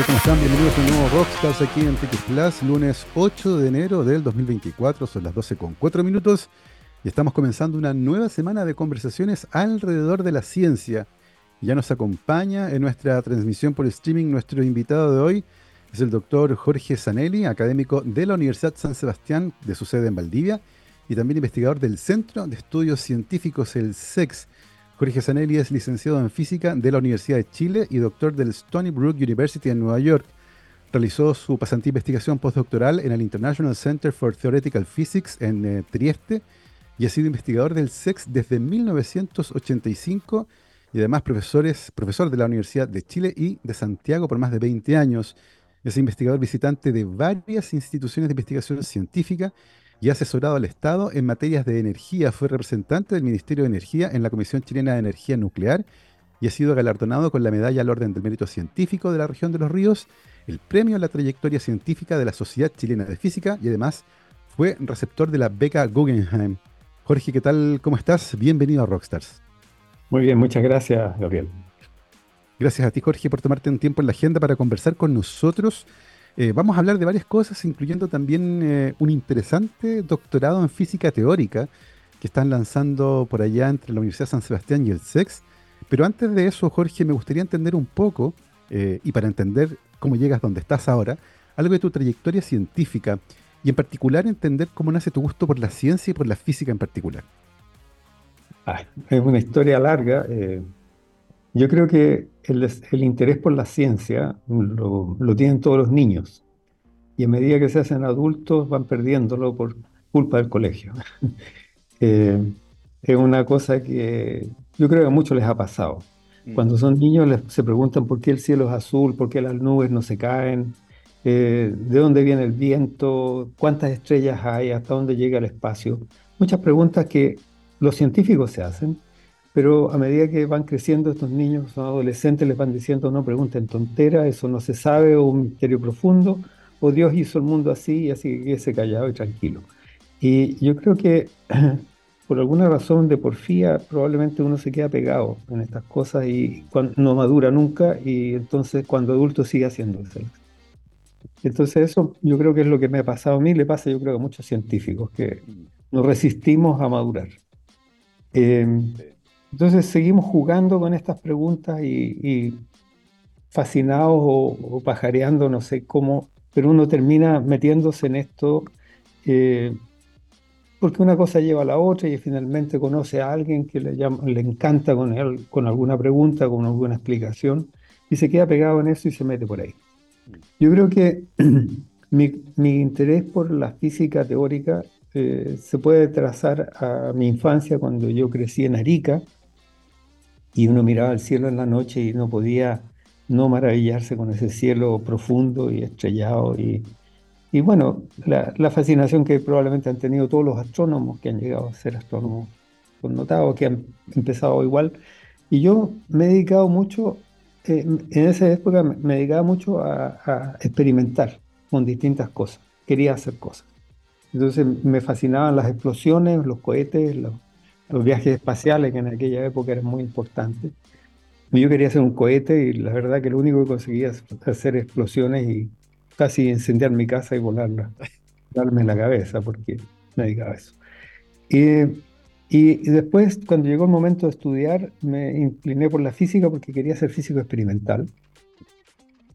tal? ¿Cómo están? Bienvenidos a un nuevo Rockstars aquí en TX Plus, lunes 8 de enero del 2024, son las 12 con 4 minutos y estamos comenzando una nueva semana de conversaciones alrededor de la ciencia. Ya nos acompaña en nuestra transmisión por streaming nuestro invitado de hoy, es el doctor Jorge Zanelli, académico de la Universidad San Sebastián de su sede en Valdivia y también investigador del Centro de Estudios Científicos, el SEX. Jorge Zanelli es licenciado en Física de la Universidad de Chile y doctor del Stony Brook University en Nueva York. Realizó su pasantía investigación postdoctoral en el International Center for Theoretical Physics en eh, Trieste y ha sido investigador del SEX desde 1985 y además profesores, profesor de la Universidad de Chile y de Santiago por más de 20 años. Es investigador visitante de varias instituciones de investigación científica y ha asesorado al Estado en materias de energía. Fue representante del Ministerio de Energía en la Comisión Chilena de Energía Nuclear y ha sido galardonado con la Medalla al Orden del Mérito Científico de la Región de los Ríos, el Premio a la Trayectoria Científica de la Sociedad Chilena de Física y además fue receptor de la beca Guggenheim. Jorge, ¿qué tal? ¿Cómo estás? Bienvenido a Rockstars. Muy bien, muchas gracias, Gabriel. Gracias a ti, Jorge, por tomarte un tiempo en la agenda para conversar con nosotros. Eh, vamos a hablar de varias cosas, incluyendo también eh, un interesante doctorado en física teórica que están lanzando por allá entre la Universidad de San Sebastián y el SEX. Pero antes de eso, Jorge, me gustaría entender un poco, eh, y para entender cómo llegas donde estás ahora, algo de tu trayectoria científica y en particular entender cómo nace tu gusto por la ciencia y por la física en particular. Ah, es una historia larga. Yo creo que el, interés por la ciencia lo, tienen todos los niños y a medida que se hacen adultos van perdiéndolo por culpa del colegio. Eh, es una cosa que yo creo que a muchos les ha pasado. Mm. Cuando son niños les, se preguntan por qué el cielo es azul, por qué las nubes no se caen, eh, de dónde viene el viento, cuántas estrellas hay, hasta dónde llega el espacio. Muchas preguntas que los científicos se hacen pero a medida que van creciendo estos niños, son adolescentes, les van diciendo no pregunten tontera, eso no se sabe, o un misterio profundo, o Dios hizo el mundo así y así que se callado y tranquilo. Y yo creo que por alguna razón de porfía probablemente uno se queda pegado en estas cosas y no madura nunca y entonces cuando adulto sigue haciéndose. Entonces eso yo creo que es lo que me ha pasado a mí, le pasa yo creo a muchos científicos, que nos resistimos a madurar. Eh, entonces seguimos jugando con estas preguntas y, fascinados o, pajareando, no sé cómo, pero uno termina metiéndose en esto eh, porque una cosa lleva a la otra y finalmente conoce a alguien que le, le encanta con, él, con alguna pregunta, con alguna explicación y se queda pegado en eso y se mete por ahí. Yo creo que mi, interés por la física teórica eh, se puede trazar a mi infancia cuando yo crecí en Arica, y uno miraba al cielo en la noche y no podía no maravillarse con ese cielo profundo y estrellado. Y, y bueno, la, fascinación que probablemente han tenido todos los astrónomos que han llegado a ser astrónomos connotados, que han empezado igual. Y yo me he dedicado mucho, eh, en esa época me dedicaba mucho a, a experimentar con distintas cosas. Quería hacer cosas. Entonces me fascinaban las explosiones, los cohetes, los, los viajes espaciales, que en aquella época eran muy importantes. Yo quería hacer un cohete y la verdad que lo único que conseguía es hacer explosiones y casi incendiar mi casa y volarla, darme la cabeza, porque me dedicaba a eso. Y, y, después, cuando llegó el momento de estudiar, me incliné por la física porque quería ser físico experimental.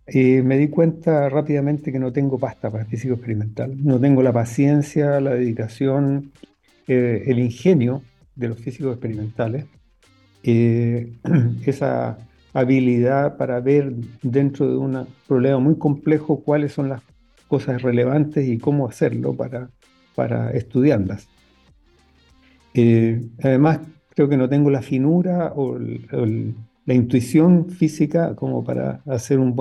Y me di cuenta rápidamente que no tengo pasta para físico experimental. No tengo la paciencia, la dedicación, eh, el ingenio de los físicos experimentales, eh, esa habilidad para ver dentro de un problema muy complejo cuáles son las cosas relevantes y cómo hacerlo para, para estudiarlas. Eh, además, creo que no tengo la finura o la intuición física como para hacer un,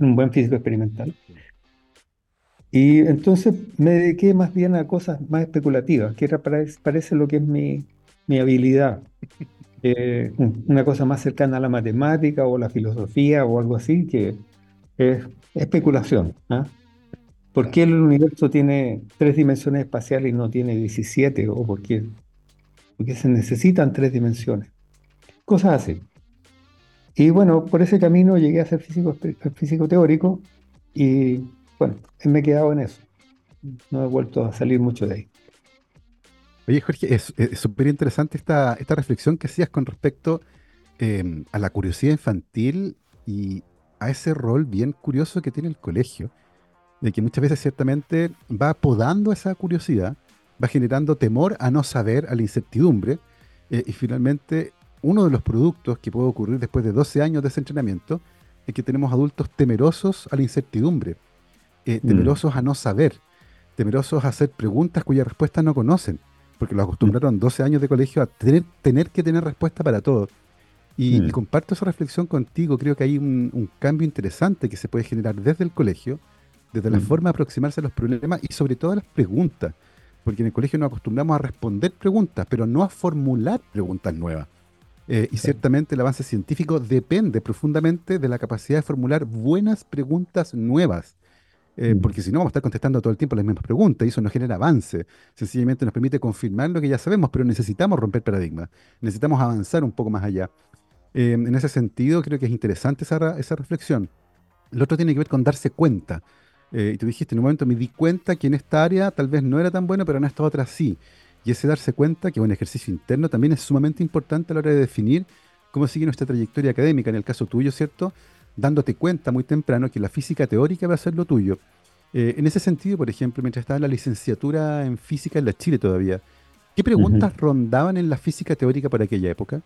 un buen físico experimental. Y entonces me dediqué más bien a cosas más especulativas, que era, parece lo que es mi, mi habilidad. Eh, una cosa más cercana a la matemática o la filosofía o algo así, que es especulación. ¿ah? ¿Por qué el universo tiene tres dimensiones espaciales y no tiene 17? ¿O por qué? Porque se necesitan tres dimensiones. Cosas así. Y bueno, por ese camino llegué a ser físico, físico teórico y bueno, me he quedado en eso. No he vuelto a salir mucho de ahí. Oye, Jorge, es súper interesante esta, esta reflexión que hacías con respecto em, a la curiosidad infantil y a ese rol bien curioso que tiene el colegio, de que muchas veces ciertamente va podando esa curiosidad, va generando temor a no saber, a la incertidumbre, eh, y finalmente uno de los productos que puede ocurrir después de 12 años de ese entrenamiento es que tenemos adultos temerosos a la incertidumbre, eh, mm. temerosos a no saber, temerosos a hacer preguntas cuyas respuestas no conocen, porque lo acostumbraron 12 años de colegio a tener, tener que tener respuesta para todo. Y, mm. comparto esa reflexión contigo, creo que hay un, cambio interesante que se puede generar desde el colegio, desde la mm. forma de aproximarse a los problemas y sobre todo a las preguntas, porque en el colegio nos acostumbramos a responder preguntas, pero no a formular preguntas nuevas. Eh, y ciertamente el avance científico depende profundamente de la capacidad de formular buenas preguntas nuevas. Eh, mm. Porque si no, vamos a estar contestando todo el tiempo las mismas preguntas y eso no genera avance. Sencillamente nos permite confirmar lo que ya sabemos, pero necesitamos romper paradigmas. Necesitamos avanzar un poco más allá. Eh, en ese sentido, creo que es interesante esa, esa reflexión. Lo otro tiene que ver con darse cuenta. y tú dijiste, en un momento me di cuenta que en esta área tal vez no era tan bueno, pero en esta otra sí. Y ese darse cuenta que un ejercicio interno también es sumamente importante a la hora de definir cómo sigue nuestra trayectoria académica, en el caso tuyo, ¿cierto? Dándote cuenta muy temprano que la física teórica va a ser lo tuyo. Eh, en ese sentido, por ejemplo, mientras estaba en la licenciatura en física en la Chile todavía, ¿qué preguntas rondaban en la física teórica para aquella época?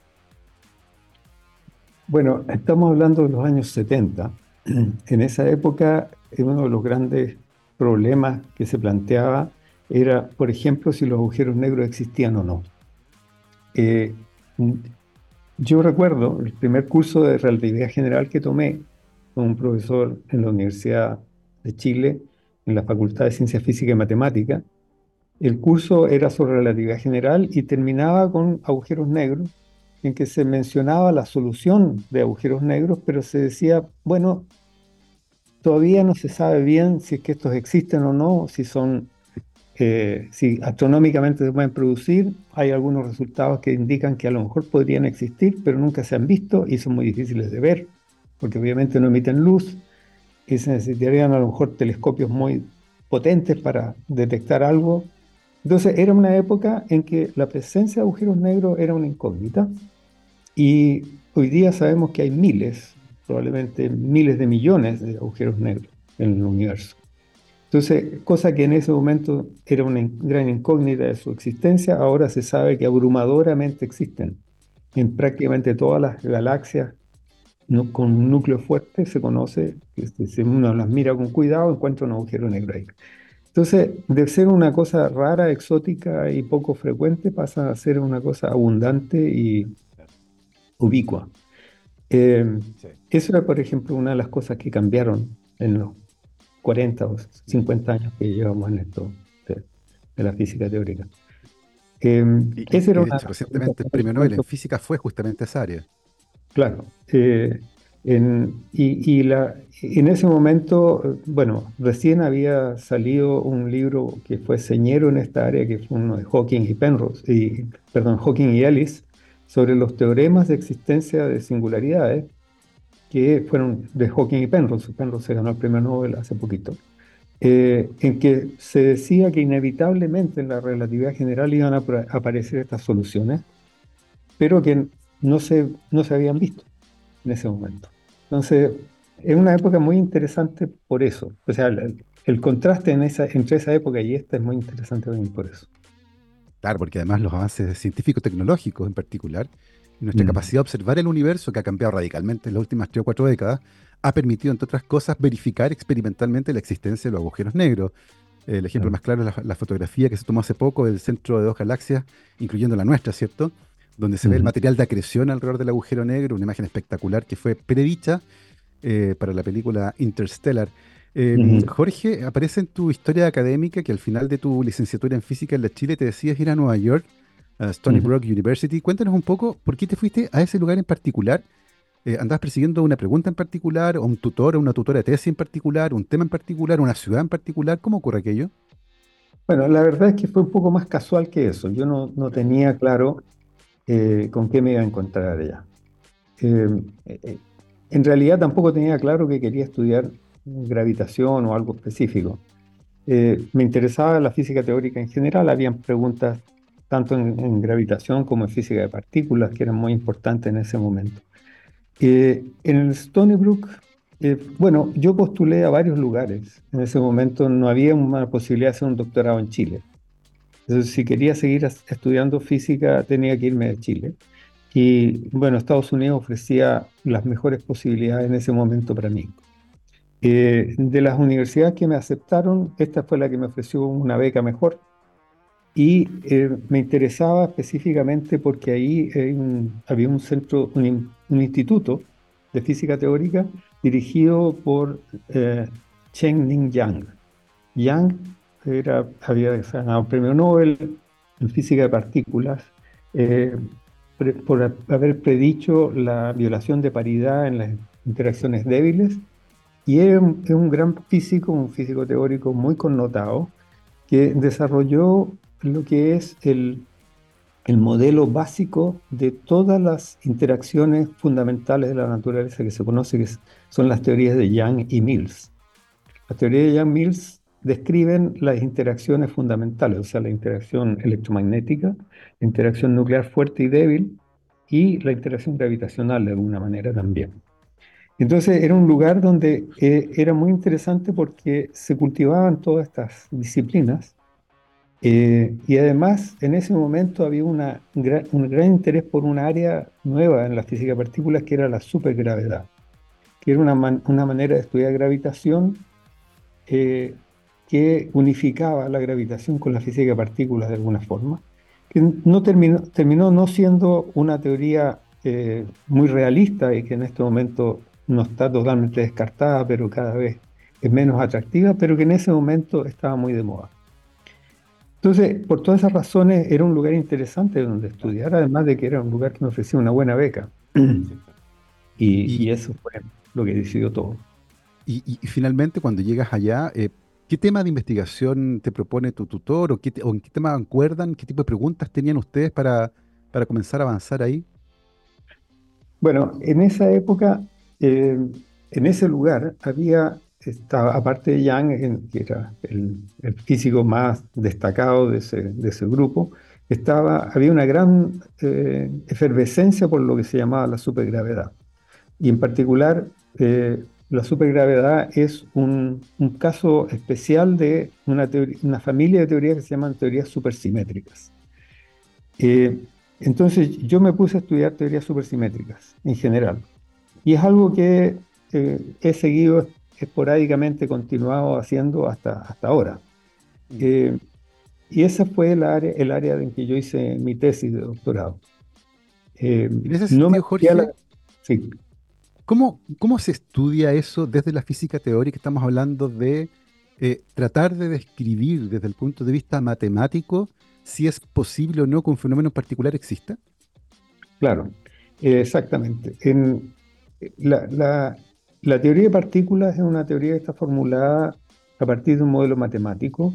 Bueno, estamos hablando de los años 70. En esa época, uno de los grandes problemas que se planteaba era, por ejemplo, si los agujeros negros existían o no. Eh, yo recuerdo el primer curso de relatividad general que tomé con un profesor en la Universidad de Chile, en la Facultad de Ciencia Física y Matemática. El curso era sobre relatividad general y terminaba con agujeros negros, en que se mencionaba la solución de agujeros negros, pero se decía, bueno, todavía no se sabe bien si es que estos existen o no, si son si astronómicamente se pueden producir, hay algunos resultados que indican que a lo mejor podrían existir, pero nunca se han visto y son muy difíciles de ver, porque obviamente no emiten luz y se necesitarían a lo mejor telescopios muy potentes para detectar algo. Entonces era una época en que la presencia de agujeros negros era una incógnita y hoy día sabemos que hay miles, probablemente miles de millones de agujeros negros en el universo. Entonces, cosa que en ese momento era una gran incógnita de su existencia, ahora se sabe que abrumadoramente existen. En prácticamente todas las galaxias con un núcleo fuerte se conoce, este, si uno las mira con cuidado, encuentra un agujero negro ahí. Entonces, de ser una cosa rara, exótica y poco frecuente, pasa a ser una cosa abundante y ubicua. Eh, eso era, por ejemplo, una de las cosas que cambiaron en los 40 o 50 años que llevamos en esto de, la física teórica. Eh, ese era recientemente el premio Nobel en física fue justamente esa área. Claro. Eh, en, y, la, en ese momento, bueno, recién había salido un libro que fue señero en esta área, que fue uno de Hawking y Penrose, y, perdón, Hawking y Ellis, sobre los teoremas de existencia de singularidades, que fueron de Hawking y Penrose. Penrose se ganó el premio Nobel hace poquito. Eh, en que se decía que inevitablemente en la relatividad general iban a aparecer estas soluciones, pero que no se, no se habían visto en ese momento. Entonces, es una época muy interesante por eso. O sea, el, contraste en esa, entre esa época y esta es muy interesante también por eso. Claro, porque además los avances científico-tecnológicos en particular nuestra mm. capacidad de observar el universo, que ha cambiado radicalmente en las últimas tres o cuatro décadas, ha permitido, entre otras cosas, verificar experimentalmente la existencia de los agujeros negros. El ejemplo más claro es la, fotografía que se tomó hace poco del centro de dos galaxias, incluyendo la nuestra, ¿cierto? Donde se ve el material de acreción alrededor del agujero negro, una imagen espectacular que fue predicha eh, para la película Interstellar. Eh, Jorge, aparece en tu historia académica que al final de tu licenciatura en física en la Chile te decías ir a Nueva York Stony Brook University. Cuéntanos un poco por qué te fuiste a ese lugar en particular. Eh, ¿Andabas persiguiendo una pregunta en particular, o un tutor, o una tutora de tesis en particular, un tema en particular, una ciudad en particular? ¿Cómo ocurre aquello? Bueno, la verdad es que fue un poco más casual que eso. Yo no, no tenía claro eh, con qué me iba a encontrar allá. eh, eh, en realidad tampoco tenía claro que quería estudiar gravitación o algo específico. me interesaba la física teórica en general, habían preguntas tanto en, gravitación como en física de partículas que eran muy importantes en ese momento. en el Stony Brook, bueno, yo postulé a varios lugares. En ese momento no había una posibilidad de hacer un doctorado en Chile. Entonces, si quería seguir estudiando física, tenía que irme a Chile. Y bueno, Estados Unidos ofrecía las mejores posibilidades en ese momento para mí. Eh, de las universidades que me aceptaron, esta fue la que me ofreció una beca mejor. Y eh, me interesaba específicamente porque ahí había un centro, un, instituto de física teórica dirigido por eh, Chen Ning Yang. Yang era, había ganado premio Nobel en física de partículas eh, por haber predicho la violación de paridad en las interacciones débiles. Y es un, gran físico, un físico teórico muy connotado, que desarrolló lo que es el, el modelo básico de todas las interacciones fundamentales de la naturaleza que se conoce, que son las teorías de Young y Mills. La teoría de Young Mills describen las interacciones fundamentales, o sea, la interacción electromagnética, la interacción nuclear fuerte y débil y la interacción gravitacional de alguna manera también. Entonces era un lugar donde eh, era muy interesante porque se cultivaban todas estas disciplinas eh, y además en ese momento había una, un gran interés por un área nueva en la física de partículas que era la supergravedad, que era una, una manera de estudiar gravitación eh, que unificaba la gravitación con la física de partículas de alguna forma, que no terminó, terminó no siendo una teoría eh, muy realista y que en este momento no está totalmente descartada, pero cada vez es menos atractiva, pero que en ese momento estaba muy de moda. Entonces, por todas esas razones, era un lugar interesante donde estudiar, además de que era un lugar que me ofrecía una buena beca. Y, eso fue lo que decidió todo. Y, finalmente, cuando llegas allá, eh, ¿Qué tema de investigación te propone tu tutor o, en qué tema acuerdan? ¿Qué tipo de preguntas tenían ustedes para, para comenzar a avanzar ahí? Bueno, en esa época, eh, en ese lugar, había, estaba, aparte de Yang, que era el, físico más destacado de ese, grupo, estaba, había una gran eh, efervescencia por lo que se llamaba la supergravedad. Y en particular, eh, la supergravedad es un, caso especial de una, una, familia de teorías que se llaman teorías supersimétricas. Eh, entonces yo me puse a estudiar teorías supersimétricas en general. Y es algo que eh, he seguido esporádicamente, continuado haciendo hasta, hasta ahora. Mm. Eh, y esa fue el área, el área en que yo hice mi tesis de doctorado. en ese sentido, no Jorge, sí. ¿Cómo, se estudia eso desde la física teórica? Estamos hablando de eh, tratar de describir desde el punto de vista matemático si es posible o no que un fenómeno particular exista. Claro, exactamente. En, la, teoría de partículas es una teoría que está formulada a partir de un modelo matemático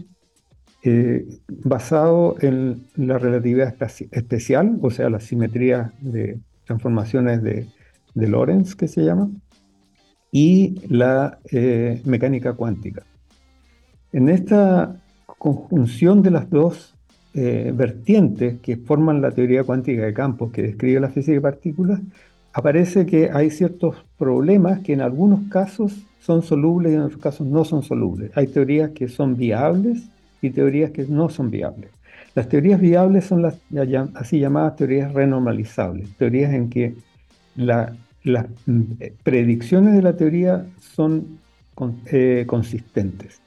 eh, basado en la relatividad especial, o sea, la simetría de transformaciones de de Lorentz, que se llama, y la eh, mecánica cuántica. En esta conjunción de las dos eh, vertientes que forman la teoría cuántica de campos que describe la física de partículas, aparece que hay ciertos problemas que en algunos casos son solubles y en otros casos no son solubles. Hay teorías que son viables y teorías que no son viables. Las teorías viables son las así llamadas teorías renormalizables, teorías en que la, las mm, predicciones de la teoría son eh, consistentes.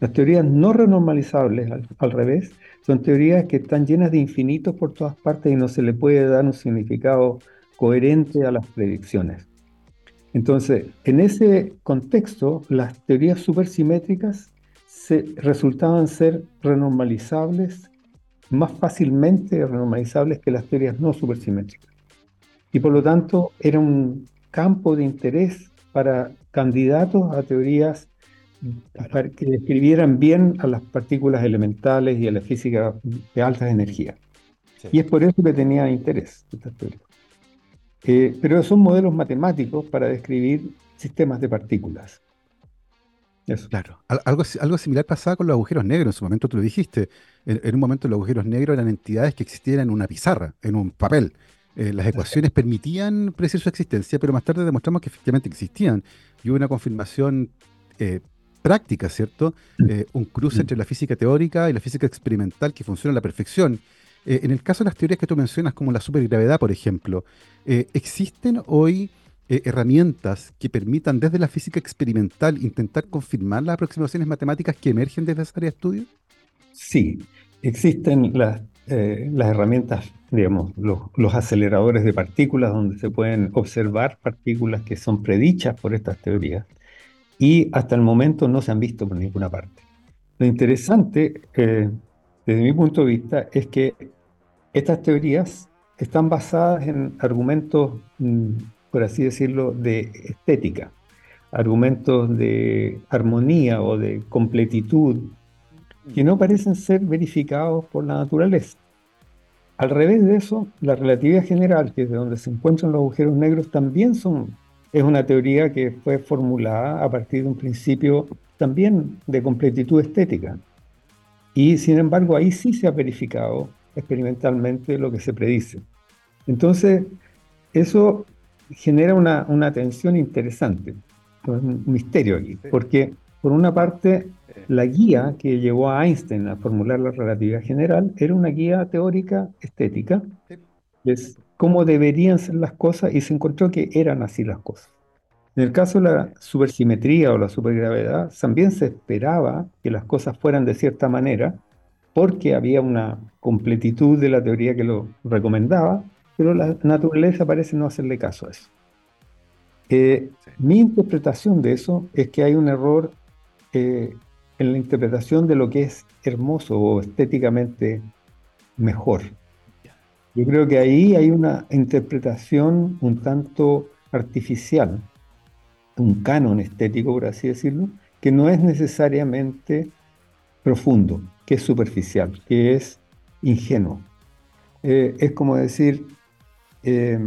Las teorías no renormalizables, al, revés, son teorías que están llenas de infinitos por todas partes y no se le puede dar un significado coherente a las predicciones. Entonces, en ese contexto, las teorías supersimétricas se, resultaban ser renormalizables más fácilmente renormalizables que las teorías no supersimétricas y por lo tanto era un campo de interés para candidatos a teorías que describieran bien a las partículas elementales y a la física de altas energías. Y es por eso que tenía interés esta teoría. Eh, pero son modelos matemáticos para describir sistemas de partículas. Claro, algo, algo similar pasaba con los agujeros negros, en su momento tú lo dijiste, en, un momento los agujeros negros eran entidades que existían en una pizarra, en un papel. Eh, las ecuaciones permitían predecir su existencia, pero más tarde demostramos que efectivamente existían. Y hubo una confirmación eh, práctica, ¿cierto? Mm. Eh, un cruce mm. entre la física teórica y la física experimental que funciona a la perfección. En el caso de las teorías que tú mencionas, como la supergravedad, por ejemplo, ¿existen hoy herramientas que permitan desde la física experimental intentar confirmar las aproximaciones matemáticas que emergen desde esa área de estudio? Sí, existen las, las herramientas digamos, los, aceleradores de partículas, donde se pueden observar partículas que son predichas por estas teorías, y hasta el momento no se han visto por ninguna parte. Lo interesante, eh, desde mi punto de vista, es que estas teorías están basadas en argumentos, mm, por así decirlo, de estética, argumentos de armonía o de completitud, que no parecen ser verificados por la naturaleza. Al revés de eso, la relatividad general, que es de donde se encuentran los agujeros negros, también son, es una teoría que fue formulada a partir de un principio también de completitud estética. Y sin embargo, ahí sí se ha verificado experimentalmente lo que se predice. Entonces, eso genera una, una tensión interesante, un misterio aquí, porque por una parte, la guía que llevó a Einstein a formular la relatividad general era una guía teórica estética, es cómo deberían ser las cosas y se encontró que eran así las cosas. En el caso de la supersimetría o la supergravedad, también se esperaba que las cosas fueran de cierta manera, porque había una completitud de la teoría que lo recomendaba, pero la naturaleza parece no hacerle caso a eso. Eh, mi interpretación de eso es que hay un error eh, en la interpretación de lo que es hermoso o estéticamente mejor. Yo creo que ahí hay una interpretación un tanto artificial, un canon estético, por así decirlo, que no es necesariamente profundo, que es superficial, que es ingenuo. Eh, es como decir, eh,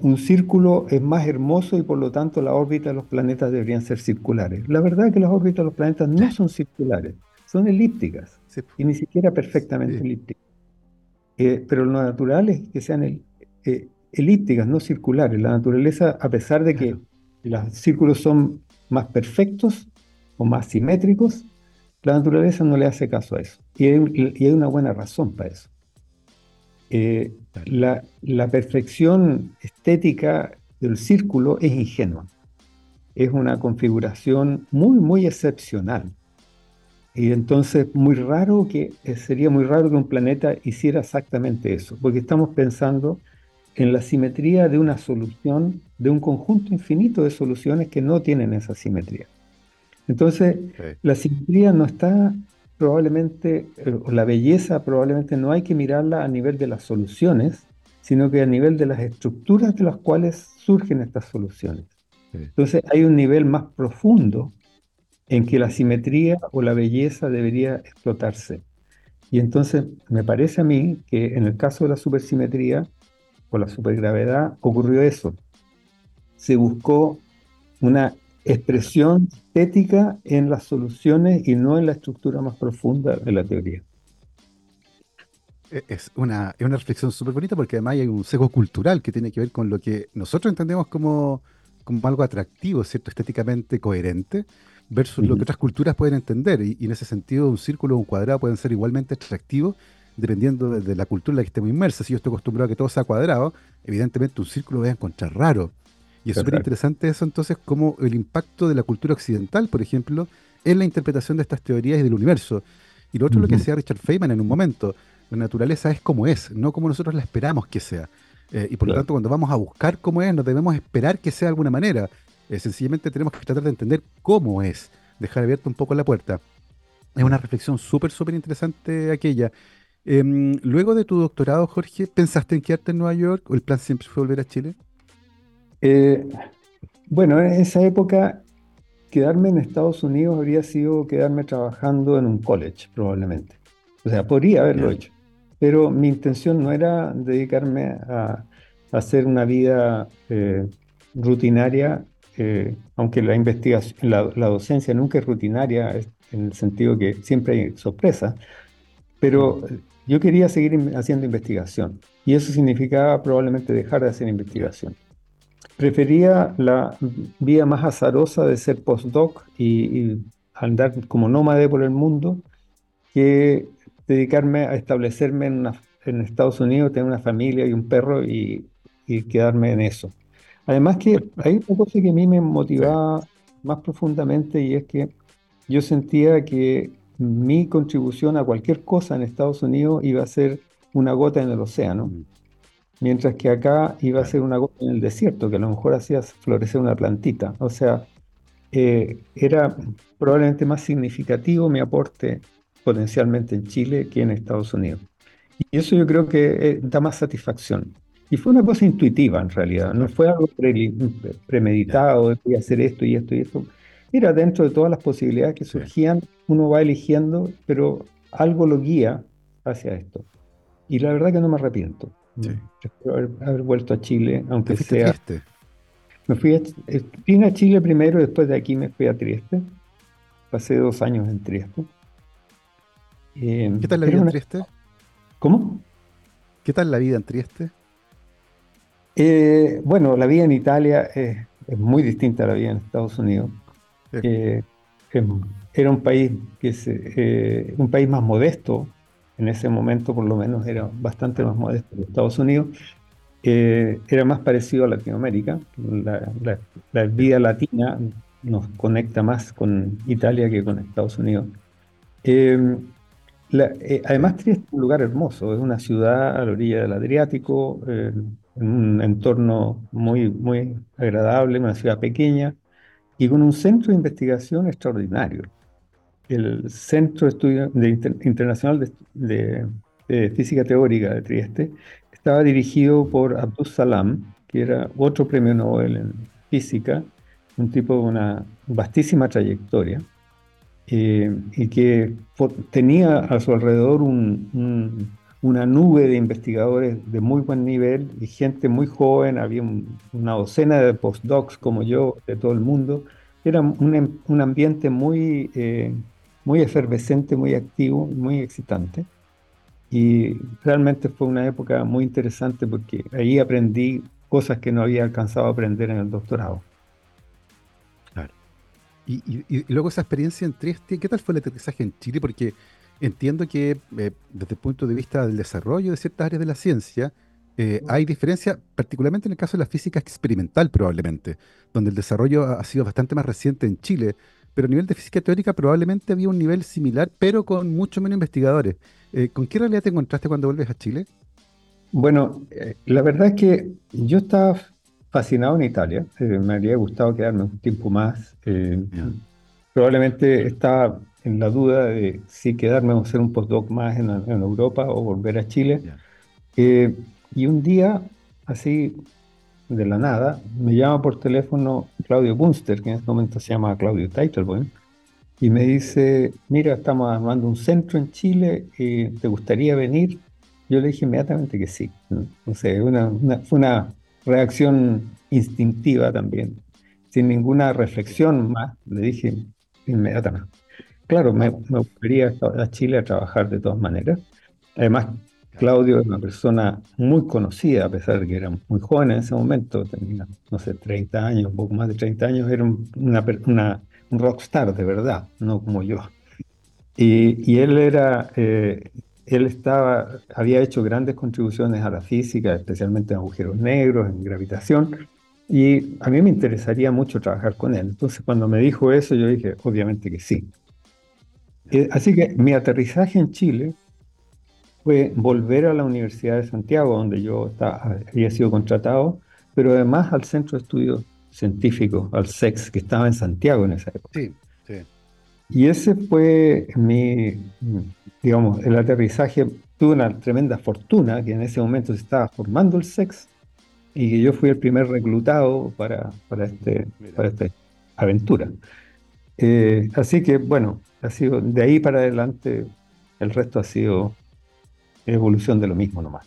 un círculo es más hermoso y por lo tanto la órbita de los planetas deberían ser circulares. La verdad es que las órbitas de los planetas no son circulares, son elípticas y ni siquiera perfectamente elípticas. Eh, pero lo natural es que sean elípticas, no circulares. La naturaleza, a pesar de que los círculos son más perfectos o más simétricos, la naturaleza no le hace caso a eso. y hay una buena razón para eso. Eh, la, perfección estética del círculo es ingenua. Es una configuración muy, muy excepcional. Y entonces muy raro que, eh, sería muy raro que un planeta hiciera exactamente eso, porque estamos pensando en la simetría de una solución, de un conjunto infinito de soluciones que no tienen esa simetría. Entonces, la simetría no está probablemente, eh, la belleza probablemente no hay que mirarla a nivel de las soluciones, sino que a nivel de las estructuras de las cuales surgen estas soluciones. Entonces hay un nivel más profundo en que la simetría o la belleza debería explotarse. Y entonces me parece a mí que en el caso de la supersimetría o la supergravedad ocurrió eso. Se buscó una expresión estética en las soluciones y no en la estructura más profunda de la teoría. E-, es una, es una reflexión súper bonita porque además hay un sesgo cultural que tiene que ver con lo que nosotros entendemos como, como algo atractivo, ¿cierto? Estéticamente coherente, versus lo que otras culturas pueden entender. Y, en ese sentido, un círculo o un cuadrado pueden ser igualmente atractivos dependiendo de, la cultura en la que estemos inmersos. Si yo estoy acostumbrado a que todo sea cuadrado, evidentemente un círculo lo voy a encontrar raro. Y es súper interesante eso entonces, como el impacto de la cultura occidental, por ejemplo, en la interpretación de estas teorías y del universo. Y lo otro es lo que decía Richard Feynman en un momento, la naturaleza es como es, no como nosotros la esperamos que sea. Eh, y por lo tanto, cuando vamos a buscar cómo es, no debemos esperar que sea de alguna manera. Eh, sencillamente tenemos que tratar de entender cómo es, dejar abierta un poco la puerta. Es una reflexión súper, súper interesante aquella. Em, luego de tu doctorado, Jorge, ¿pensaste en quedarte en Nueva York o el plan siempre fue volver a Chile? Eh, bueno, en esa época, quedarme en Estados Unidos habría sido quedarme trabajando en un college, probablemente. O sea, podría haberlo hecho. Pero mi intención no era dedicarme a, hacer una vida eh, rutinaria, eh, aunque la investigación, la, docencia nunca es rutinaria en el sentido que siempre hay sorpresa, pero yo quería seguir haciendo investigación y eso significaba probablemente dejar de hacer investigación. Prefería la vía más azarosa de ser postdoc y, andar como nómade por el mundo que dedicarme a establecerme en, en Estados Unidos, tener una familia y un perro y, y quedarme en eso. Además que hay una cosa que a mí me motivaba más profundamente y es que yo sentía que mi contribución a cualquier cosa en Estados Unidos iba a ser una gota en el océano, mm. mientras que acá iba a ser una gota en el desierto, que a lo mejor hacía florecer una plantita. O sea, eh, era probablemente más significativo mi aporte potencialmente en Chile que en Estados Unidos. Y eso yo creo que eh, da más satisfacción. Y fue una cosa intuitiva en realidad, no fue algo premeditado, de hacer esto y esto y esto. Mira, dentro de todas las posibilidades que surgían, uno va eligiendo, pero algo lo guía hacia esto. Y la verdad que no me arrepiento. Sí. Haber, haber, vuelto a Chile, aunque sea... Trieste? Me fui a, eh, vine a Chile primero, después de aquí me fui a Trieste. Pasé dos años en Trieste. ¿Qué tal la vida en Trieste? ¿Cómo? ¿Qué tal la vida en Trieste? Eh, bueno, la vida en Italia es, muy distinta a la vida en Estados Unidos. Eh, em, era un país que es eh, un país más modesto. En ese momento, por lo menos, era bastante más modesto que Estados Unidos. era más parecido a Latinoamérica. La, vida latina nos conecta más con Italia que con Estados Unidos. Em, además, Trieste es un lugar hermoso, es una ciudad a la orilla del Adriático, en un entorno muy, muy agradable, una ciudad pequeña y con un centro de investigación extraordinario. El Centro de Estudio Internacional de, Física Teórica de Trieste estaba dirigido por Abdus Salam, que era otro premio Nobel en física, un tipo de una vastísima trayectoria, eh, y que tenía a su alrededor un una nube de investigadores de muy buen nivel y gente muy joven, había una docena de postdocs como yo de todo el mundo. Era un, em, ambiente muy, eh, muy efervescente, muy activo, muy excitante. Y realmente fue una época muy interesante porque ahí aprendí cosas que no había alcanzado a aprender en el doctorado. Claro. Y, y luego esa experiencia en Trieste, ¿qué tal fue el aterrizaje en Chile? Porque Entiendo que eh, desde el punto de vista del desarrollo de ciertas áreas de la ciencia, eh, hay diferencia, particularmente en el caso de la física experimental probablemente, donde el desarrollo ha sido bastante más reciente en Chile, pero a nivel de física teórica probablemente había un nivel similar, pero con mucho menos investigadores. Eh, ¿Con qué realidad te encontraste cuando vuelves a Chile? Bueno, la verdad es que yo estaba fascinado en Italia, me habría gustado quedarme un tiempo más. Probablemente estaba en la duda de si quedarme o hacer un postdoc más en, Europa o volver a Chile. Eh, y un día, así de la nada, me llama por teléfono Claudio Bunster, que en este momento se llama Claudio Teitelboim, y me dice, mira, estamos armando un centro en Chile, y ¿te gustaría venir? Yo le dije inmediatamente que sí. No sé, una, fue una reacción instintiva también, sin ninguna reflexión más, le dije inmediatamente. Claro, me, me volvería a Chile a trabajar de todas maneras. Además, Claudio es una persona muy conocida, a pesar de que era muy joven en ese momento, tenía, no sé, 30 años, un poco más de 30 años, era una, una, un rockstar de verdad, no como yo. Y, y él era, eh, él estaba, había hecho grandes contribuciones a la física, especialmente en agujeros negros, en gravitación, y a mí me interesaría mucho trabajar con él. Entonces, cuando me dijo eso, yo dije, obviamente que sí. Eh, así que mi aterrizaje en Chile fue volver a la Universidad de Santiago, donde yo había sido contratado, pero además al Centro de Estudios Científicos, al SEX, que estaba en Santiago en esa época. Sí, sí. Y ese fue mi, digamos, el aterrizaje. Tuve una tremenda fortuna que en ese momento se estaba formando el SEX y que yo fui el primer reclutado para, para, este, para esta aventura. Eh, así que, bueno, ha sido de ahí para adelante, el resto ha sido evolución de lo mismo nomás.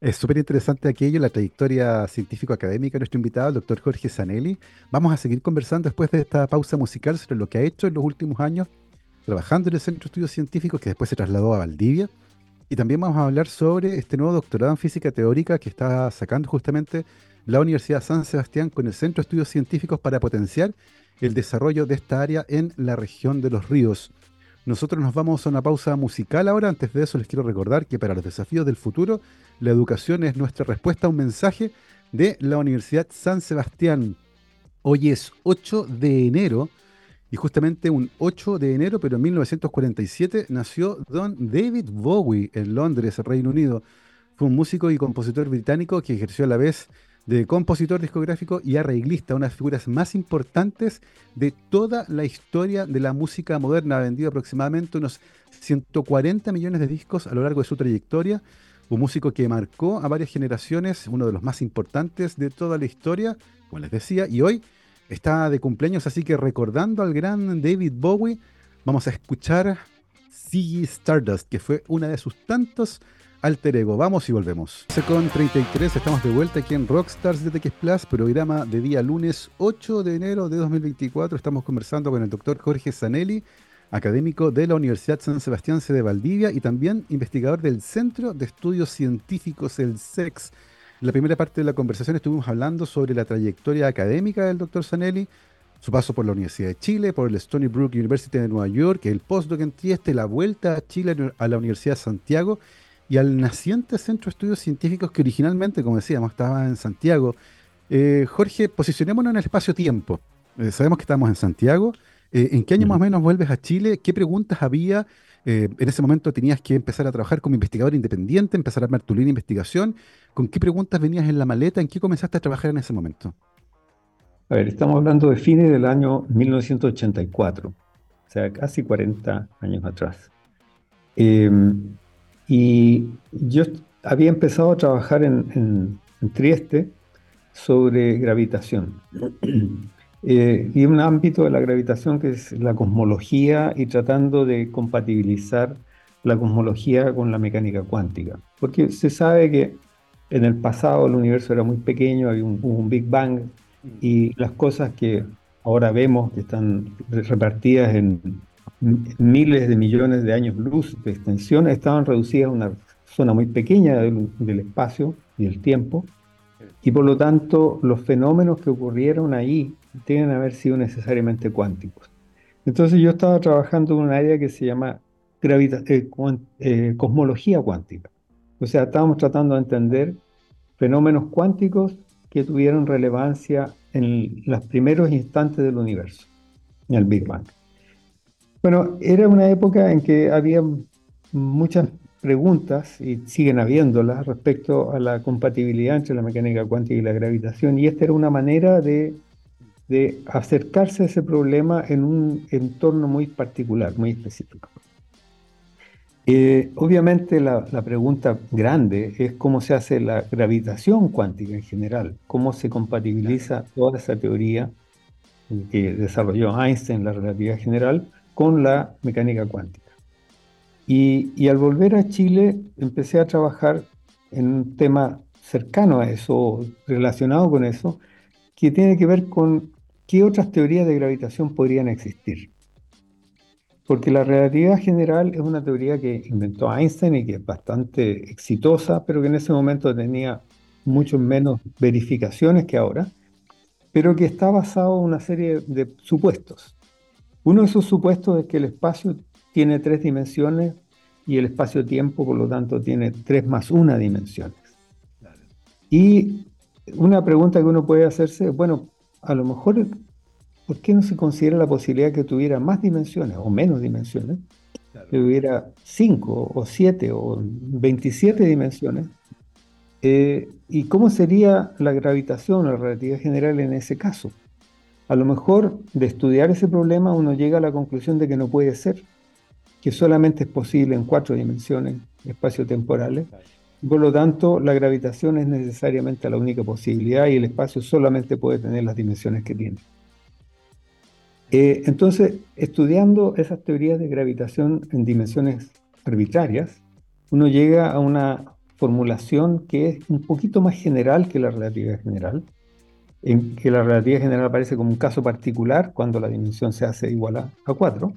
Es súper interesante aquello, la trayectoria científico-académica de nuestro invitado, el doctor Jorge Zanelli. Vamos a seguir conversando después de esta pausa musical sobre lo que ha hecho en los últimos años, trabajando en el Centro de Estudios Científicos, que después se trasladó a Valdivia. Y también vamos a hablar sobre este nuevo doctorado en física teórica que está sacando justamente la Universidad San Sebastián con el Centro de Estudios Científicos para potenciar el desarrollo de esta área en la región de los ríos. Nosotros nos vamos a una pausa musical ahora. Antes de eso les quiero recordar que para los desafíos del futuro, la educación es nuestra respuesta a un mensaje de la Universidad San Sebastián. Hoy es 8 de enero y justamente un 8 de enero, pero en 1947, nació Don David Bowie en Londres, Reino Unido. Fue un músico y compositor británico que ejerció a la vez de compositor discográfico y arreglista, una de las figuras más importantes de toda la historia de la música moderna. Ha vendido aproximadamente unos 140 millones de discos a lo largo de su trayectoria. Un músico que marcó a varias generaciones, uno de los más importantes de toda la historia, como les decía, y hoy está de cumpleaños, así que recordando al gran David Bowie, vamos a escuchar Ziggy Stardust, que fue una de sus tantos Alter Ego. Vamos y volvemos. Con 33 estamos de vuelta aquí en Rockstars de TX Plus, programa de día lunes 8 de enero de 2024. Estamos conversando con el doctor Jorge Zanelli, académico de la Universidad San Sebastián de Valdivia y también investigador del Centro de Estudios Científicos, el SEX. En la primera parte de la conversación estuvimos hablando sobre la trayectoria académica del doctor Zanelli, su paso por la Universidad de Chile, por el Stony Brook University de Nueva York, el postdoc en Trieste, la vuelta a Chile a la Universidad de Santiago y al naciente Centro de Estudios Científicos que originalmente, como decíamos, estaba en Santiago. Eh, Jorge, posicionémonos en el espacio-tiempo. Eh, sabemos que estamos en Santiago. Eh, ¿En qué año más o menos vuelves a Chile? ¿Qué preguntas había? en ese momento tenías que empezar a trabajar como investigador independiente, empezar a armar tu línea de investigación. ¿Con qué preguntas venías en la maleta? ¿En qué comenzaste a trabajar en ese momento? A ver, estamos hablando de fines del año 1984, o sea, casi 40 años atrás. Em, y yo había empezado a trabajar en, Trieste sobre gravitación. Eh, y un ámbito de la gravitación que es la cosmología y tratando de compatibilizar la cosmología con la mecánica cuántica. Porque se sabe que en el pasado el universo era muy pequeño, había un, un Big Bang y las cosas que ahora vemos que están repartidas en miles de millones de años luz de extensión estaban reducidas a una zona muy pequeña del, espacio y del tiempo, y por lo tanto los fenómenos que ocurrieron ahí tienen que haber sido necesariamente cuánticos. Entonces yo estaba trabajando en un área que se llama eh, eh, cosmología cuántica. O sea, estábamos tratando de entender fenómenos cuánticos que tuvieron relevancia en los primeros instantes del universo, en el Big Bang. Bueno, era una época en que había muchas preguntas, y siguen habiéndolas, respecto a la compatibilidad entre la mecánica cuántica y la gravitación, y esta era una manera de, acercarse a ese problema en un entorno muy particular, muy específico. Eh, obviamente la, la, pregunta grande es cómo se hace la gravitación cuántica en general, cómo se compatibiliza toda esa teoría que desarrolló Einstein, la relatividad general, con la mecánica cuántica. Y, al volver a Chile empecé a trabajar en un tema cercano a eso, relacionado con eso, que tiene que ver con qué otras teorías de gravitación podrían existir. Porque la relatividad general es una teoría que inventó Einstein y que es bastante exitosa, pero que en ese momento tenía mucho menos verificaciones que ahora, pero que está basado en una serie de supuestos. Uno de esos supuestos es que el espacio tiene tres dimensiones y el espacio-tiempo, por lo tanto, tiene tres más una dimensiones. Y una pregunta que uno puede hacerse es, bueno, a lo mejor, ¿por qué no se considera la posibilidad que tuviera más dimensiones o menos dimensiones? Que hubiera cinco o siete o veintisiete dimensiones. Eh, ¿Y cómo sería la gravitación o la relatividad general en ese caso? A lo mejor de estudiar ese problema uno llega a la conclusión de que no puede ser, que solamente es posible en cuatro dimensiones espacio-temporales. Por lo tanto, la gravitación es necesariamente la única posibilidad y el espacio solamente puede tener las dimensiones que tiene. Eh, entonces, estudiando esas teorías de gravitación en dimensiones arbitrarias, uno llega a una formulación que es un poquito más general que la relatividad general, en que la relatividad general aparece como un caso particular cuando la dimensión se hace igual a, 4,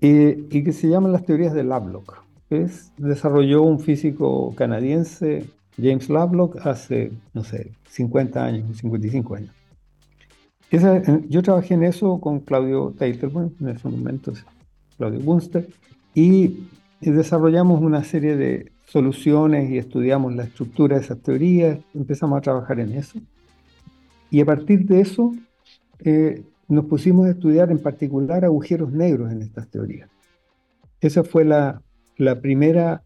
eh, y que se llaman las teorías de Lovelock. Que desarrolló un físico canadiense, James Lovelock, hace, no sé, 50 años, 55 años. yo trabajé en eso con Claudio Teitelbaum, en ese momento, Claudio Bunster, y desarrollamos una serie de soluciones y estudiamos la estructura de esas teorías, empezamos a trabajar en eso. Y a partir de eso eh, nos pusimos a estudiar en particular agujeros negros en estas teorías. Esa fue la, primera,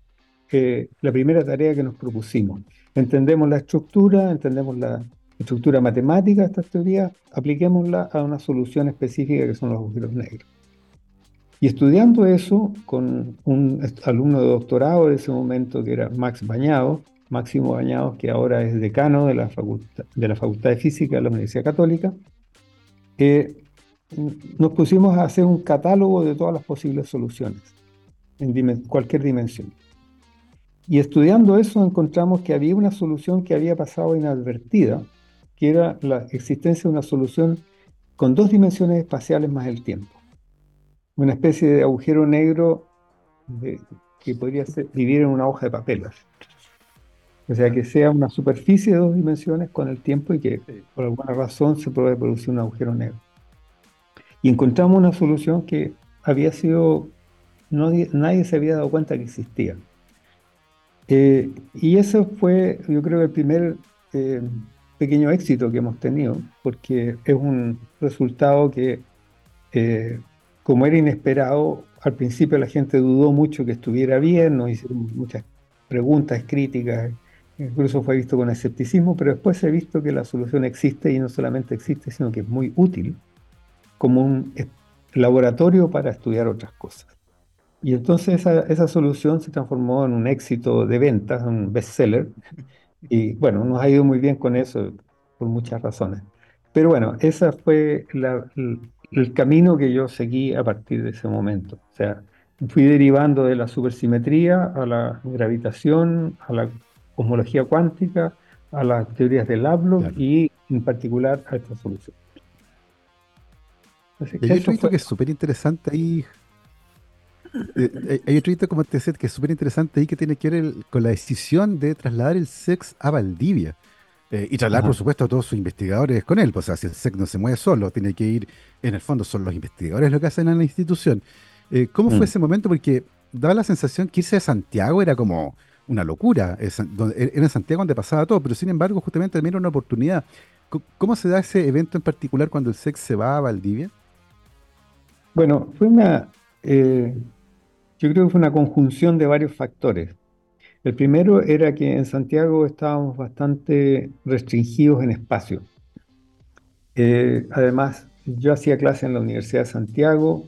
eh, la primera tarea que nos propusimos. Entendemos la estructura, entendemos la estructura matemática de estas teorías, apliquémosla a una solución específica que son los agujeros negros. Y estudiando eso con un alumno de doctorado de ese momento que era Max Bañado, Máximo Bañados, que ahora es decano de la Facultad de, Física de la Universidad Católica, nos pusimos a hacer un catálogo de todas las posibles soluciones en cualquier dimensión. Y estudiando eso encontramos que había una solución que había pasado inadvertida, que era la existencia de una solución con dos dimensiones espaciales más el tiempo una especie de agujero negro que podría vivir en una hoja de papel. O sea, que sea una superficie de dos dimensiones con el tiempo y que por alguna razón se puede producir un agujero negro. Y encontramos una solución que había sido, no, nadie se había dado cuenta que existía. Eh, y eso fue, yo creo, el primer eh, pequeño éxito que hemos tenido, porque es un resultado que eh, como era inesperado, al principio la gente dudó mucho que estuviera bien, nos hicieron muchas preguntas, críticas, incluso fue visto con escepticismo, pero después se ha visto que la solución existe y no solamente existe, sino que es muy útil como un laboratorio para estudiar otras cosas. Y entonces esa, solución se transformó en un éxito de ventas, un bestseller, y bueno, nos ha ido muy bien con eso por muchas razones. Pero bueno, esa fue el camino que yo seguí a partir de ese momento. O sea, fui derivando de la supersimetría a la gravitación, a la cosmología cuántica, a las teorías del hablo y en particular a esta solución. hay otro que es súper interesante ahí. Eh, eh, hay otro como te decía, que es súper interesante ahí que tiene que ver con la decisión de trasladar el sex a Valdivia. Eh, y trasladar, por supuesto, a todos sus investigadores con él. Pues, o sea, si el SEC no se mueve solo, tiene que ir, en el fondo son los investigadores lo que hacen en la institución. Eh, ¿Cómo fue mm. ese momento? Porque daba la sensación que irse a Santiago era como una locura. Era en Santiago donde pasaba todo, pero sin embargo, justamente también era una oportunidad. ¿Cómo se da ese evento en particular cuando el SEC se va a Valdivia? Bueno, fue una. Eh, yo creo que fue una conjunción de varios factores. El primero era que en Santiago estábamos bastante restringidos en espacio. Eh, además, yo hacía clase en la Universidad de Santiago,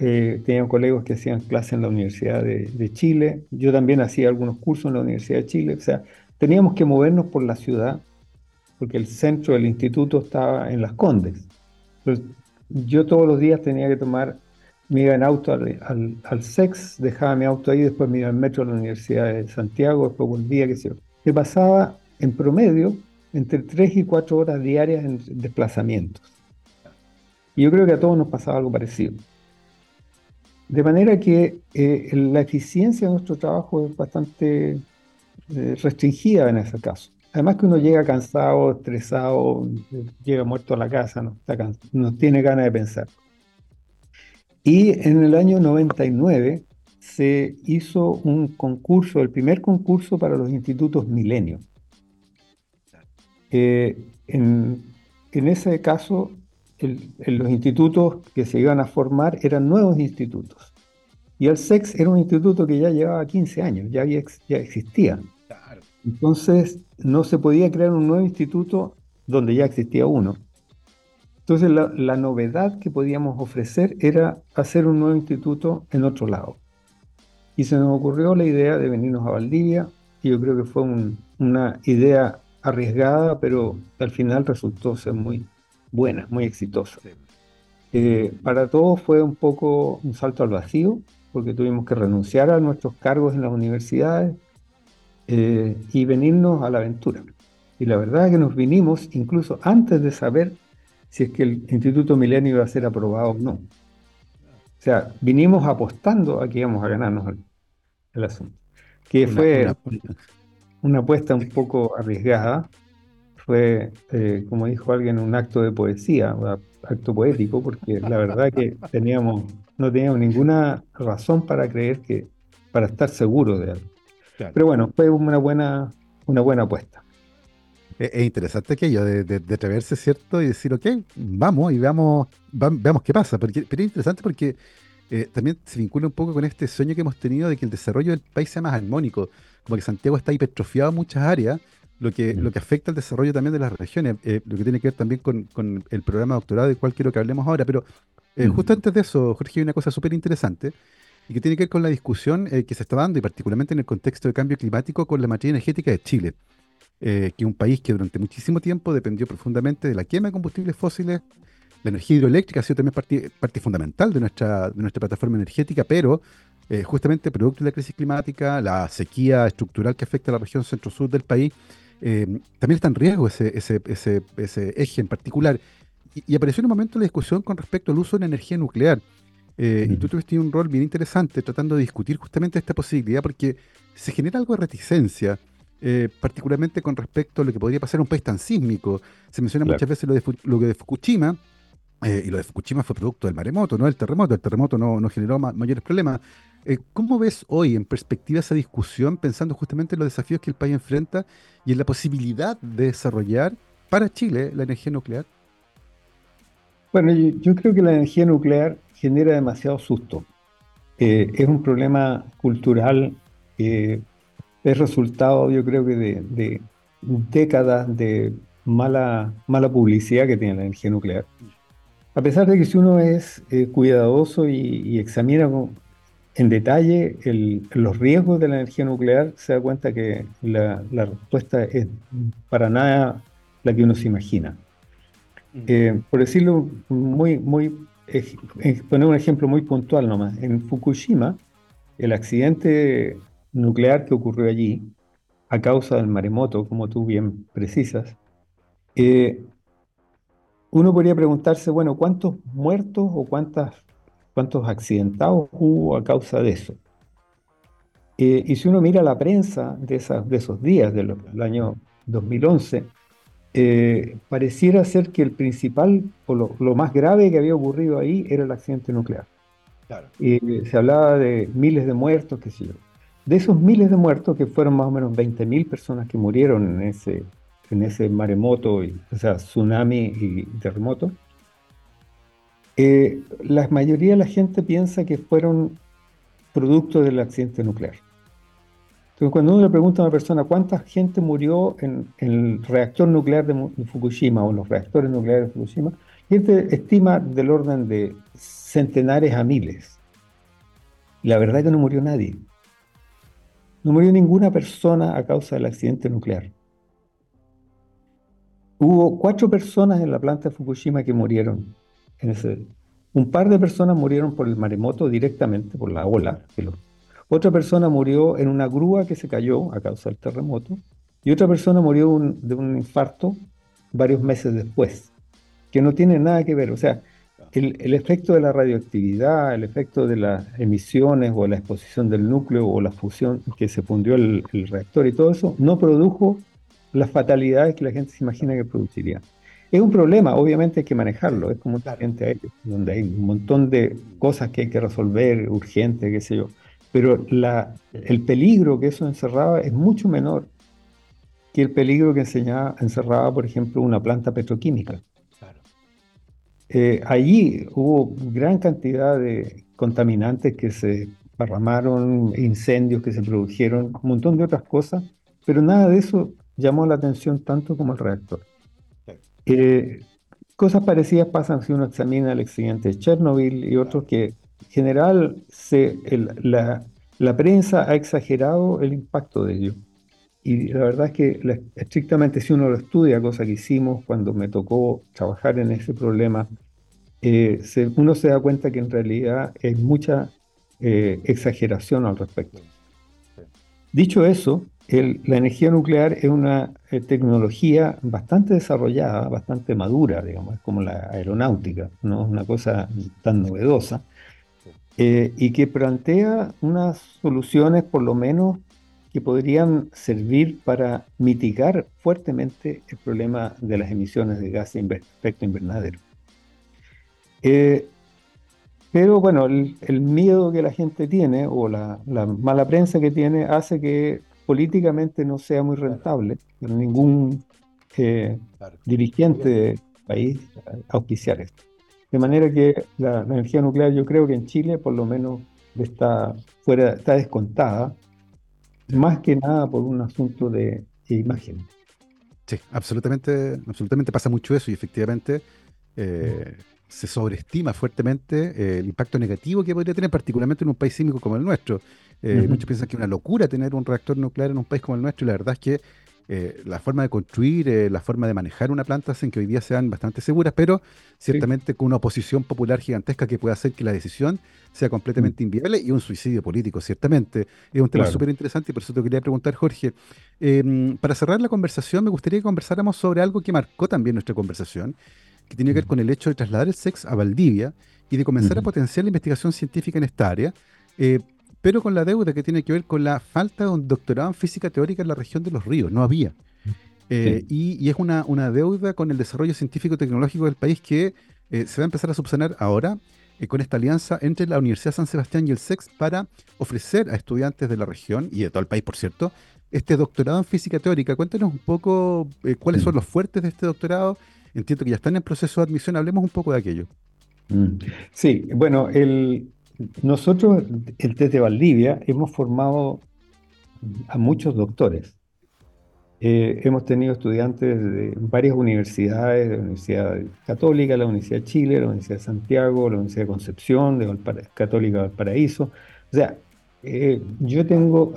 eh, tenía colegas que hacían clase en la Universidad de, Chile, yo también hacía algunos cursos en la Universidad de Chile, o sea, teníamos que movernos por la ciudad, porque el centro del instituto estaba en Las Condes. yo todos los días tenía que tomar me iba en auto al, al, SEX, dejaba mi auto ahí, después me iba en metro a la Universidad de Santiago, después volvía, qué sé yo. Pasaba en promedio entre 3 y 4 horas diarias en desplazamientos. Y yo creo que a todos nos pasaba algo parecido. De manera que eh, la eficiencia de nuestro trabajo es bastante eh, restringida en ese caso. Además que uno llega cansado, estresado, llega muerto a la casa, no, está no tiene ganas de pensar. Y en el año 99 se hizo un concurso, el primer concurso para los institutos Milenio. Eh, en, ese caso, los institutos que se iban a formar eran nuevos institutos. Y el SEX era un instituto que ya llevaba 15 años, ya, ya existía. Entonces, no se podía crear un nuevo instituto donde ya existía uno. Entonces la, novedad que podíamos ofrecer era hacer un nuevo instituto en otro lado. Y se nos ocurrió la idea de venirnos a Valdivia, y yo creo que fue una idea arriesgada, pero al final resultó ser muy buena, muy exitosa. Eh, para todos fue un poco un salto al vacío, porque tuvimos que renunciar a nuestros cargos en las universidades, eh, y venirnos a la aventura. Y la verdad es que nos vinimos incluso antes de saber si es que el Instituto Milenio iba a ser aprobado o no. O sea, vinimos apostando a que íbamos a ganarnos el, asunto. Que fue una, apuesta un poco arriesgada. Fue, eh, como dijo alguien, un acto de poesía, un acto poético, porque la verdad que teníamos, no teníamos ninguna razón para creer que, para estar seguros de algo. Pero bueno, fue una buena, una buena apuesta. Es, interesante aquello de, de, atreverse, ¿cierto? Y decir, ok, vamos y veamos, veamos qué pasa. Porque, pero es interesante porque eh, también se vincula un poco con este sueño que hemos tenido de que el desarrollo del país sea más armónico. Como que Santiago está hipertrofiado en muchas áreas, lo que, lo que afecta al desarrollo también de las regiones, eh, lo que tiene que ver también con, con, el programa de doctorado del cual quiero que hablemos ahora. Pero eh, justo antes de eso, Jorge, hay una cosa súper interesante y que tiene que ver con la discusión eh, que se está dando, y particularmente en el contexto de cambio climático, con la materia energética de Chile, eh, que es un país que durante muchísimo tiempo dependió profundamente de la quema de combustibles fósiles. La energía hidroeléctrica ha sido también parte, parte fundamental de nuestra, de nuestra plataforma energética, pero eh, justamente producto de la crisis climática, la sequía estructural que afecta a la región centro-sur del país, también está en riesgo ese, ese, ese, ese eje en particular. Y, y, apareció en un momento la discusión con respecto al uso de la energía nuclear. Eh, y tú tuviste un rol bien interesante tratando de discutir justamente esta posibilidad porque se genera algo de reticencia, eh, particularmente con respecto a lo que podría pasar en un país tan sísmico. Se menciona muchas veces lo de, lo de Fukushima, eh, y lo de Fukushima fue producto del maremoto, no del terremoto. El terremoto no, no generó mayores problemas. ¿Cómo ves hoy en perspectiva esa discusión, pensando justamente en los desafíos que el país enfrenta y en la posibilidad de desarrollar para Chile la energía nuclear? Bueno, yo creo que la energía nuclear genera demasiado susto. Eh, es un problema cultural que es resultado, yo creo que de, décadas de mala, mala publicidad que tiene la energía nuclear. A pesar de que si uno es eh, cuidadoso y, examina en detalle los riesgos de la energía nuclear, se da cuenta que la, respuesta es para nada la que uno se imagina. Mm. Eh, por decirlo muy, muy poner un ejemplo muy puntual nomás. En Fukushima, el accidente nuclear que ocurrió allí, a causa del maremoto, como tú bien precisas, eh, uno podría preguntarse, bueno, ¿cuántos muertos o cuántas, cuántos accidentados hubo a causa de eso? Eh, y si uno mira la prensa de, esas, de esos días, del año 2011, eh, pareciera ser que el principal o lo, más grave que había ocurrido ahí era el accidente nuclear. Y se hablaba de miles de muertos, qué sé yo. De esos miles de muertos, que fueron más o menos 20.000 personas que murieron en ese, en ese maremoto, y, o sea, tsunami y terremoto, eh, la mayoría de la gente piensa que fueron producto del accidente nuclear cuando uno le pregunta a una persona cuánta gente murió en, el reactor nuclear de, Fukushima o en los reactores nucleares de Fukushima, gente estima del orden de centenares a miles. La verdad es que no murió nadie. No murió ninguna persona a causa del accidente nuclear. Hubo cuatro personas en la planta de Fukushima que murieron. Un par de personas murieron por el maremoto directamente, por la ola otra persona murió en una grúa que se cayó a causa del terremoto y otra persona murió de un infarto varios meses después, que no tiene nada que ver. O sea, el, efecto de la radioactividad, el efecto de las emisiones o la exposición del núcleo o la fusión que se fundió el, reactor y todo eso, no produjo las fatalidades que la gente se imagina que produciría. Es un problema, obviamente hay que manejarlo, es como un cliente aéreo, donde hay un montón de cosas que hay que resolver, urgente, qué sé yo pero la, el peligro que eso encerraba es mucho menor que el peligro que enseñaba, encerraba, por ejemplo, una planta petroquímica. Eh, allí hubo gran cantidad de contaminantes que se parramaron, incendios que se produjeron, un montón de otras cosas, pero nada de eso llamó la atención tanto como el reactor. Eh, cosas parecidas pasan si uno examina el accidente de Chernobyl y otros que general se, la, la, prensa ha exagerado el impacto de ello. Y la verdad es que estrictamente si uno lo estudia, cosa que hicimos cuando me tocó trabajar en ese problema, eh, uno se da cuenta que en realidad hay mucha eh, exageración al respecto. Dicho eso, la energía nuclear es una eh, tecnología bastante desarrollada, bastante madura, digamos, es como la aeronáutica, no es una cosa tan novedosa, eh, y que plantea unas soluciones, por lo menos, que podrían servir para mitigar fuertemente el problema de las emisiones de gases de efecto invernadero. Eh, pero bueno, el, miedo que la gente tiene o la, la, mala prensa que tiene hace que políticamente no sea muy rentable para ningún eh, dirigente del país auspiciar esto. De manera que la, energía nuclear yo creo que en Chile por lo menos está, fuera, está descontada, más que nada por un asunto de, imagen. Sí, absolutamente, absolutamente pasa mucho eso y efectivamente eh, se sobreestima fuertemente eh, el impacto negativo que podría tener, particularmente en un país sísmico como el nuestro. Eh, muchos piensan que es una locura tener un reactor nuclear en un país como el nuestro y la verdad es que eh, la forma de construir, la forma de manejar una planta hacen que hoy día sean bastante seguras, pero ciertamente con una oposición popular gigantesca que puede hacer que la decisión sea completamente mm. inviable y un suicidio político, ciertamente. Es un tema súper interesante y por eso te quería preguntar, Jorge. Em, para cerrar la conversación, me gustaría que conversáramos sobre algo que marcó también nuestra conversación que tiene que ver con el hecho de trasladar el SEX a Valdivia y de comenzar a potenciar la investigación científica en esta área, eh, pero con la deuda que tiene que ver con la falta de un doctorado en física teórica en la región de los ríos, no había. Eh, y, es una, una, deuda con el desarrollo científico-tecnológico del país que eh, se va a empezar a subsanar ahora con esta alianza entre la Universidad San Sebastián y el SEX para ofrecer a estudiantes de la región y de todo el país, por cierto, este doctorado en física teórica. Cuéntanos un poco cuáles son los fuertes de este doctorado entiendo que ya están en proceso de admisión. Hablemos un poco de aquello. Mm. Sí, bueno, el, nosotros, el de Valdivia, hemos formado a muchos doctores. Eh, hemos tenido estudiantes de varias universidades, de la Universidad Católica, la Universidad de Chile, la Universidad de Santiago, la Universidad de Concepción, de Católica de Valparaíso. O sea, eh, yo tengo,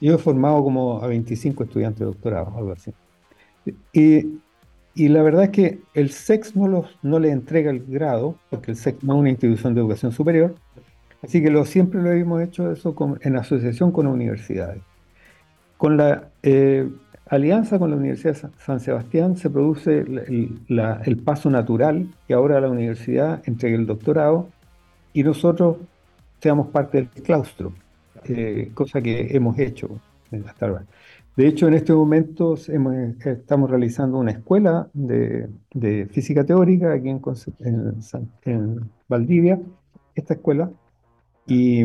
yo he formado como a 25 estudiantes de doctorado, algo así. Y y la verdad es que el SEX no, los, no le entrega el grado, porque el SEX no es una institución de educación superior, así que lo, siempre lo hemos hecho eso en asociación con universidades. Con la eh, alianza con la Universidad de San Sebastián se produce el, paso natural que ahora la universidad entregue el doctorado y nosotros seamos parte del claustro, eh, cosa que hemos hecho hasta ahora. De hecho, en este momento estamos realizando una escuela de, física teórica aquí en, en, Valdivia, esta escuela, y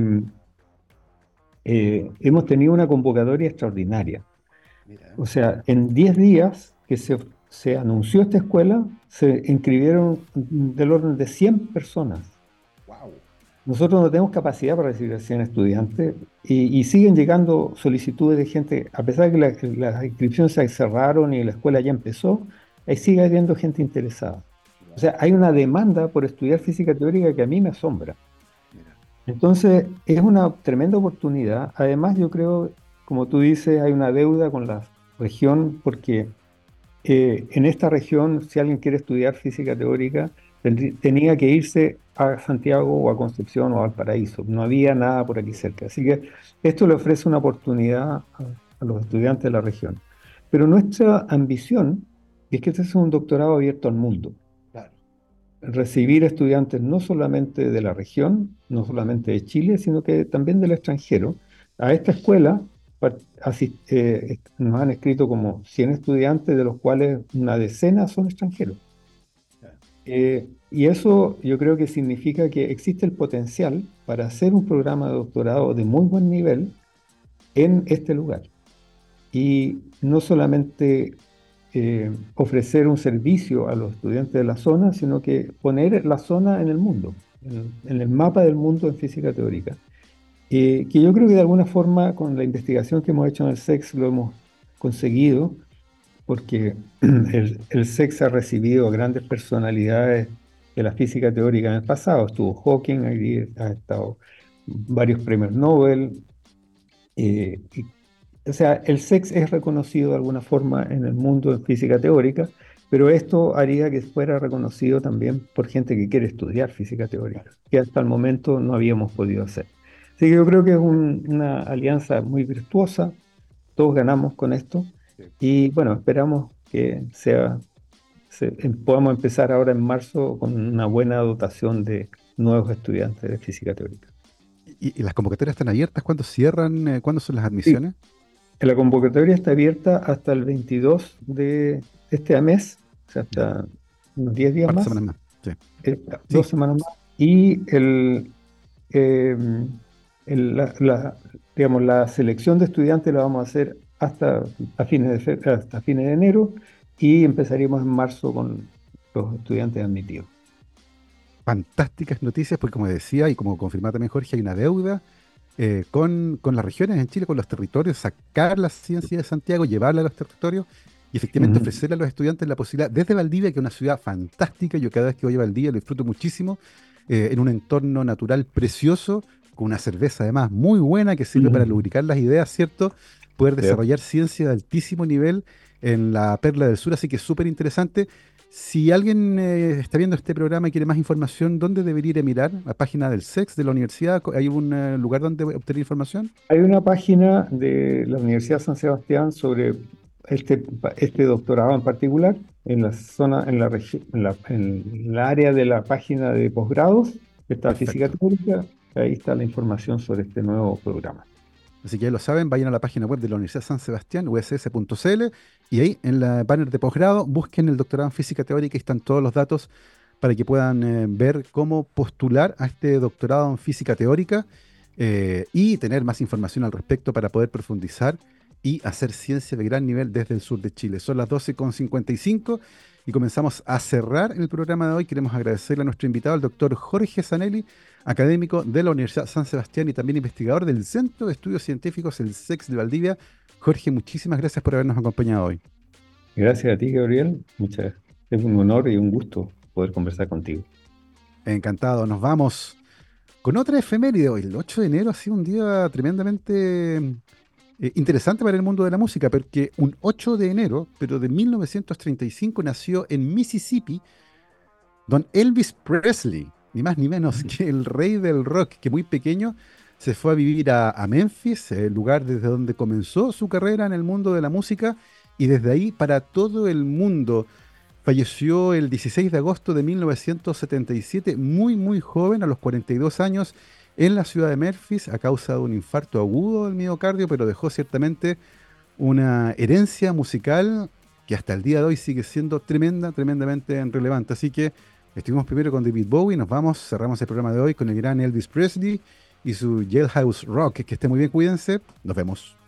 eh, hemos tenido una convocatoria extraordinaria. O sea, en 10 días que se, se anunció esta escuela, se inscribieron del orden de 100 personas. Nosotros no tenemos capacidad para recibir a 100 estudiantes y, siguen llegando solicitudes de gente, a pesar de que las inscripciones se cerraron y la escuela ya empezó, ahí sigue habiendo gente interesada. O sea, hay una demanda por estudiar física teórica que a mí me asombra. Entonces, es una tremenda oportunidad. Además, yo creo, como tú dices, hay una deuda con la región porque eh, en esta región, si alguien quiere estudiar física teórica, tenía que irse a Santiago o a Concepción o a Valparaíso. No había nada por aquí cerca. Así que esto le ofrece una oportunidad a, los estudiantes de la región. Pero nuestra ambición es que este sea un doctorado abierto al mundo. Recibir estudiantes no solamente de la región, no solamente de Chile, sino que también del extranjero. A esta escuela eh, nos han escrito como 100 estudiantes, de los cuales una decena son extranjeros. Eh, y eso yo creo que significa que existe el potencial para hacer un programa de doctorado de muy buen nivel en este lugar. Y no solamente eh, ofrecer un servicio a los estudiantes de la zona, sino que poner la zona en el mundo, en, el mapa del mundo en física teórica. Eh, que yo creo que de alguna forma con la investigación que hemos hecho en el SEX lo hemos conseguido, porque el, el SEX ha recibido grandes personalidades de la física teórica en el pasado. Estuvo Hawking, ha estado varios premios Nobel. Eh, o sea, el SEX es reconocido de alguna forma en el mundo de física teórica, pero esto haría que fuera reconocido también por gente que quiere estudiar física teórica, que hasta el momento no habíamos podido hacer. Así que yo creo que es una alianza muy virtuosa. todos ganamos con esto. Y bueno, esperamos que sea, em, podamos empezar ahora en marzo con una buena dotación de nuevos estudiantes de física teórica. ¿Y, las convocatorias están abiertas? ¿Cuándo cierran? Eh, ¿Cuándo son las admisiones? La convocatoria está abierta hasta el 22 de este mes, o sea, hasta unos 10 días más. Semanas más. Eh, dos semanas más. Y el, la, digamos, la selección de estudiantes la vamos a hacer hasta, a fines de, hasta fines de enero y empezaríamos en marzo con los estudiantes admitidos. Fantásticas noticias, porque como decía y como confirmaba también Jorge, hay una deuda eh, con, con, las regiones en Chile, con los territorios, sacar la ciencia de Santiago, llevarla a los territorios y efectivamente ofrecerle a los estudiantes la posibilidad, desde Valdivia, que es una ciudad fantástica, yo cada vez que voy a Valdivia lo disfruto muchísimo, eh, en un entorno natural precioso, con una cerveza además muy buena que sirve para lubricar las ideas, ¿cierto? Poder desarrollar ciencia de altísimo nivel en la Perla del Sur, así que es súper interesante. Si alguien eh, está viendo este programa y quiere más información, ¿dónde debería ir a mirar? ¿La página del SEX de la universidad? ¿Hay un eh, lugar donde obtener información? Hay una página de la Universidad San Sebastián sobre este, este doctorado en particular, en la zona, en la, en la, en la área de la página de posgrados, está física teórica, ahí está la información sobre este nuevo programa. Así que ya lo saben, vayan a la página web de la Universidad San Sebastián, uss.cl, y ahí en la banner de posgrado busquen el doctorado en física teórica y están todos los datos para que puedan eh, ver cómo postular a este doctorado en física teórica eh, y tener más información al respecto para poder profundizar y hacer ciencia de gran nivel desde el sur de Chile. Son las 12.55 y comenzamos a cerrar el programa de hoy. Queremos agradecerle a nuestro invitado, el doctor Jorge Zanelli, académico de la Universidad San Sebastián y también investigador del Centro de Estudios Científicos, el SEX de Valdivia. Jorge, muchísimas gracias por habernos acompañado hoy. Gracias a ti, Gabriel. Muchas, es un honor y un gusto poder conversar contigo. Encantado. Nos vamos con otra efeméride hoy. El 8 de enero ha sido un día tremendamente eh, interesante para el mundo de la música, porque un 8 de enero, pero de 1935, nació en Mississippi don Elvis Presley ni más ni menos que el rey del rock, que muy pequeño se fue a vivir a, Memphis, el lugar desde donde comenzó su carrera en el mundo de la música, y desde ahí para todo el mundo. Falleció el 16 de agosto de 1977, muy muy joven, a los 42 años, en la ciudad de Memphis a causa de un infarto agudo del miocardio, pero dejó ciertamente una herencia musical que hasta el día de hoy sigue siendo tremenda, tremendamente relevante. Así que Estuvimos primero con David Bowie, nos vamos, cerramos el programa de hoy con el gran Elvis Presley y su Jailhouse Rock. Que esté muy bien, cuídense, nos vemos.